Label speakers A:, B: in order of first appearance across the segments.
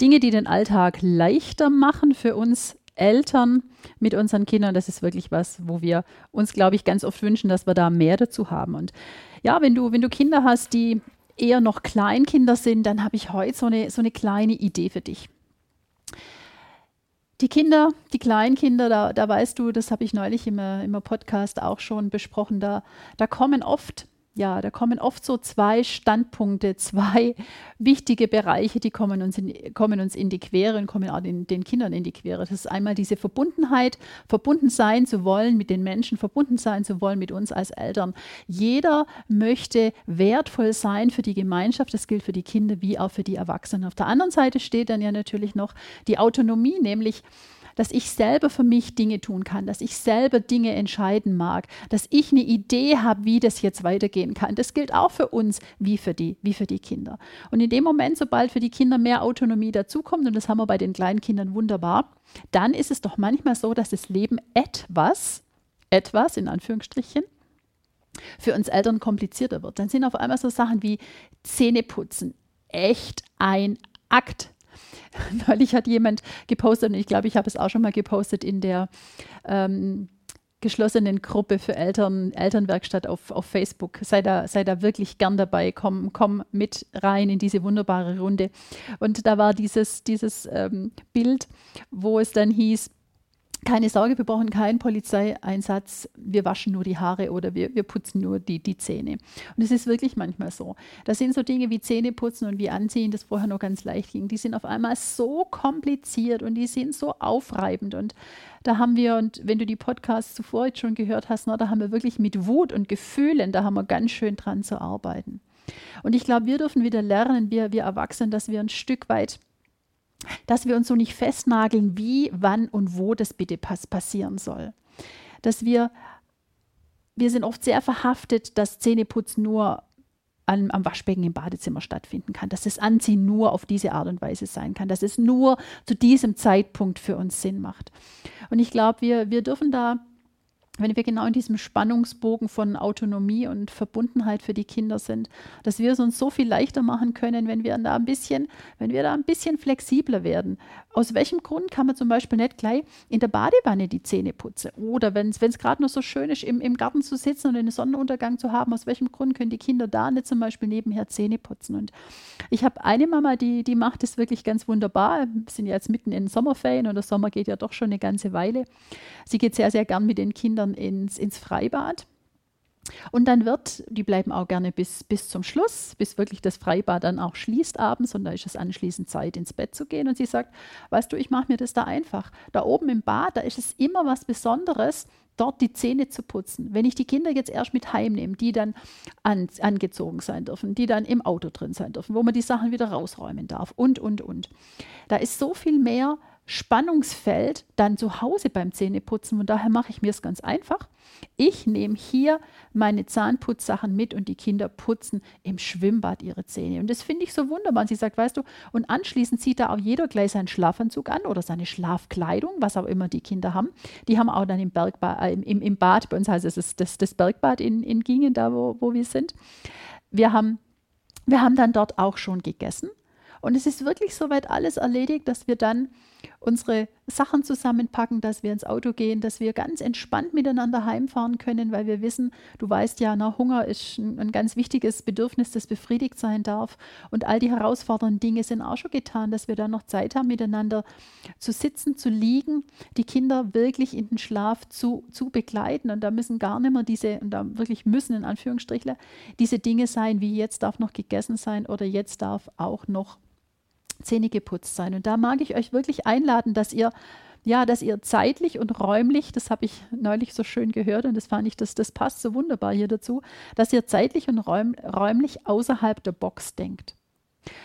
A: Dinge, die den Alltag leichter machen für uns Eltern mit unseren Kindern, das ist wirklich was, wo wir uns, glaube ich, ganz oft wünschen, dass wir da mehr dazu haben. Und ja, wenn du, wenn du Kinder hast, die eher noch Kleinkinder sind, dann habe ich heute so eine, so eine kleine Idee für dich. Die Kinder, die Kleinkinder, da, da weißt du, das habe ich neulich im, im Podcast auch schon besprochen, da, da kommen oft ja, da kommen oft so zwei Standpunkte, zwei wichtige Bereiche, die kommen uns in, kommen uns in die Quere und kommen auch den, den Kindern in die Quere. Das ist einmal diese Verbundenheit, verbunden sein zu wollen mit den Menschen, verbunden sein zu wollen mit uns als Eltern. Jeder möchte wertvoll sein für die Gemeinschaft. Das gilt für die Kinder wie auch für die Erwachsenen. Auf der anderen Seite steht dann ja natürlich noch die Autonomie, nämlich dass ich selber für mich Dinge tun kann, dass ich selber Dinge entscheiden mag, dass ich eine Idee habe, wie das jetzt weitergehen kann. Das gilt auch für uns wie für die, wie für die Kinder. Und in dem Moment, sobald für die Kinder mehr Autonomie dazukommt, und das haben wir bei den kleinen Kindern wunderbar, dann ist es doch manchmal so, dass das Leben etwas, etwas in Anführungsstrichen, für uns Eltern komplizierter wird. Dann sind auf einmal so Sachen wie Zähneputzen echt ein Akt. Neulich hat jemand gepostet, und ich glaube, ich habe es auch schon mal gepostet in der ähm, geschlossenen Gruppe für Eltern, Elternwerkstatt auf, auf Facebook. Sei da, sei da wirklich gern dabei, komm, komm mit rein in diese wunderbare Runde. Und da war dieses, dieses ähm, Bild, wo es dann hieß, keine Sorge, wir brauchen keinen Polizeieinsatz, wir waschen nur die Haare oder wir, wir putzen nur die, die Zähne. Und es ist wirklich manchmal so. Das sind so Dinge wie Zähneputzen und wie Anziehen, das vorher noch ganz leicht ging. Die sind auf einmal so kompliziert und die sind so aufreibend. Und da haben wir, und wenn du die Podcasts zuvor jetzt schon gehört hast, na, da haben wir wirklich mit Wut und Gefühlen, da haben wir ganz schön dran zu arbeiten. Und ich glaube, wir dürfen wieder lernen, wir, wir Erwachsenen, dass wir ein Stück weit dass wir uns so nicht festnageln, wie, wann und wo das bitte pass passieren soll. Dass wir, wir sind oft sehr verhaftet, dass Zähneputzen nur am, am Waschbecken im Badezimmer stattfinden kann, dass das Anziehen nur auf diese Art und Weise sein kann, dass es nur zu diesem Zeitpunkt für uns Sinn macht. Und ich glaube, wir, wir dürfen da wenn wir genau in diesem Spannungsbogen von Autonomie und Verbundenheit für die Kinder sind, dass wir es uns so viel leichter machen können, wenn wir da ein bisschen, wenn wir da ein bisschen flexibler werden. Aus welchem Grund kann man zum Beispiel nicht gleich in der Badewanne die Zähne putzen? Oder wenn es gerade noch so schön ist, im, im Garten zu sitzen und einen Sonnenuntergang zu haben, aus welchem Grund können die Kinder da nicht zum Beispiel nebenher Zähne putzen? Und ich habe eine Mama, die, die macht das wirklich ganz wunderbar. Wir sind ja jetzt mitten in Sommerferien und der Sommer geht ja doch schon eine ganze Weile. Sie geht sehr, sehr gern mit den Kindern ins, ins Freibad. Und dann wird, die bleiben auch gerne bis, bis zum Schluss, bis wirklich das Freibad dann auch schließt abends und da ist es anschließend Zeit, ins Bett zu gehen. Und sie sagt, weißt du, ich mache mir das da einfach. Da oben im Bad, da ist es immer was Besonderes, dort die Zähne zu putzen. Wenn ich die Kinder jetzt erst mit heimnehme, die dann an, angezogen sein dürfen, die dann im Auto drin sein dürfen, wo man die Sachen wieder rausräumen darf und, und, und. Da ist so viel mehr Spannungsfeld dann zu Hause beim Zähneputzen. Und daher mache ich mir es ganz einfach. Ich nehme hier meine Zahnputzsachen mit und die Kinder putzen im Schwimmbad ihre Zähne. Und das finde ich so wunderbar. Und sie sagt, weißt du, und anschließend zieht da auch jeder gleich seinen Schlafanzug an oder seine Schlafkleidung, was auch immer die Kinder haben. Die haben auch dann im, Bergba äh, im, im Bad, bei uns heißt es das, das, das Bergbad in, in Gingen, da wo, wo wir sind. Wir haben, wir haben dann dort auch schon gegessen. Und es ist wirklich soweit alles erledigt, dass wir dann unsere Sachen zusammenpacken, dass wir ins Auto gehen, dass wir ganz entspannt miteinander heimfahren können, weil wir wissen, du weißt ja, na, Hunger ist ein, ein ganz wichtiges Bedürfnis, das befriedigt sein darf. Und all die herausfordernden Dinge sind auch schon getan, dass wir dann noch Zeit haben, miteinander zu sitzen, zu liegen, die Kinder wirklich in den Schlaf zu, zu begleiten. Und da müssen gar nicht mehr diese, und da wirklich müssen in Anführungsstrichen, diese Dinge sein, wie jetzt darf noch gegessen sein oder jetzt darf auch noch Zähne geputzt sein. Und da mag ich euch wirklich einladen, dass ihr ja, dass ihr zeitlich und räumlich, das habe ich neulich so schön gehört und das fand ich, das, das passt so wunderbar hier dazu, dass ihr zeitlich und räum, räumlich außerhalb der Box denkt.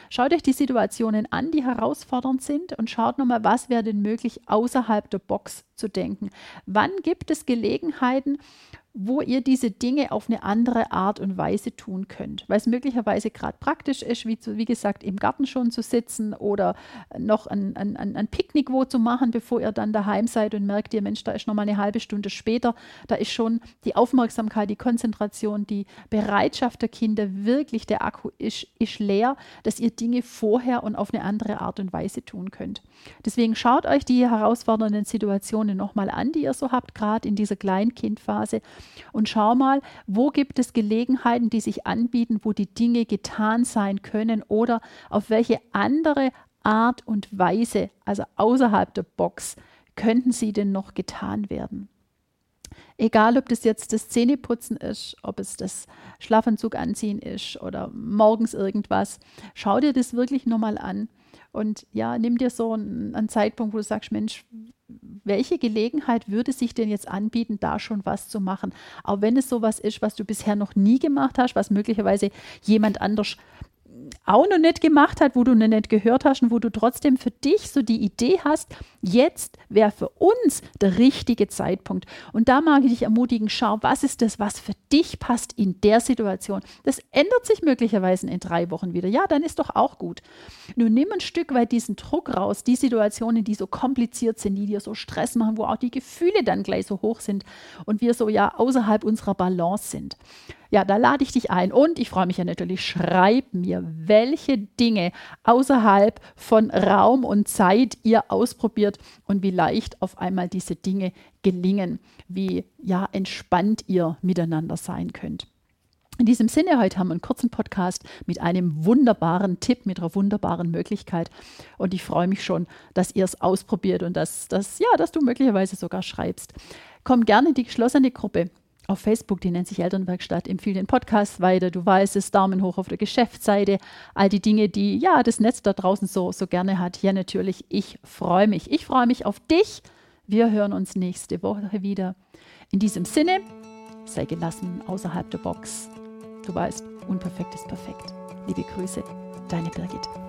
A: Schaut euch die Situationen an, die herausfordernd sind und schaut nochmal, was wäre denn möglich, außerhalb der Box zu denken. Wann gibt es Gelegenheiten, wo ihr diese Dinge auf eine andere Art und Weise tun könnt. Weil es möglicherweise gerade praktisch ist, wie, wie gesagt, im Garten schon zu sitzen oder noch ein, ein, ein Picknick wo zu machen, bevor ihr dann daheim seid und merkt ihr, Mensch, da ist noch mal eine halbe Stunde später. Da ist schon die Aufmerksamkeit, die Konzentration, die Bereitschaft der Kinder, wirklich der Akku ist, ist leer, dass ihr Dinge vorher und auf eine andere Art und Weise tun könnt. Deswegen schaut euch die herausfordernden Situationen nochmal an, die ihr so habt, gerade in dieser Kleinkindphase und schau mal, wo gibt es Gelegenheiten, die sich anbieten, wo die Dinge getan sein können oder auf welche andere Art und Weise, also außerhalb der Box, könnten sie denn noch getan werden. Egal, ob das jetzt das Zähneputzen ist, ob es das Schlafanzug anziehen ist oder morgens irgendwas, schau dir das wirklich nochmal an und ja, nimm dir so einen, einen Zeitpunkt, wo du sagst, Mensch, welche Gelegenheit würde sich denn jetzt anbieten, da schon was zu machen? Auch wenn es sowas ist, was du bisher noch nie gemacht hast, was möglicherweise jemand anders auch noch nicht gemacht hat, wo du noch nicht gehört hast und wo du trotzdem für dich so die Idee hast, jetzt wäre für uns der richtige Zeitpunkt. Und da mag ich dich ermutigen, schau, was ist das, was für dich passt in der Situation. Das ändert sich möglicherweise in drei Wochen wieder. Ja, dann ist doch auch gut. Nur nimm ein Stück weit diesen Druck raus, die Situationen, die so kompliziert sind, die dir so Stress machen, wo auch die Gefühle dann gleich so hoch sind und wir so ja außerhalb unserer Balance sind. Ja, da lade ich dich ein und ich freue mich ja natürlich, schreib mir, welche Dinge außerhalb von Raum und Zeit ihr ausprobiert und wie leicht auf einmal diese Dinge gelingen, wie ja entspannt ihr miteinander sein könnt. In diesem Sinne, heute haben wir einen kurzen Podcast mit einem wunderbaren Tipp, mit einer wunderbaren Möglichkeit. Und ich freue mich schon, dass ihr es ausprobiert und dass, dass, ja, dass du möglicherweise sogar schreibst. Komm gerne in die geschlossene Gruppe auf Facebook, die nennt sich Elternwerkstatt, empfehle den Podcast weiter. Du weißt es, Daumen hoch auf der Geschäftsseite. All die Dinge, die ja das Netz da draußen so, so gerne hat. Ja, natürlich, ich freue mich. Ich freue mich auf dich. Wir hören uns nächste Woche wieder. In diesem Sinne, sei gelassen außerhalb der Box. Du weißt, unperfekt ist perfekt. Liebe Grüße, deine Birgit.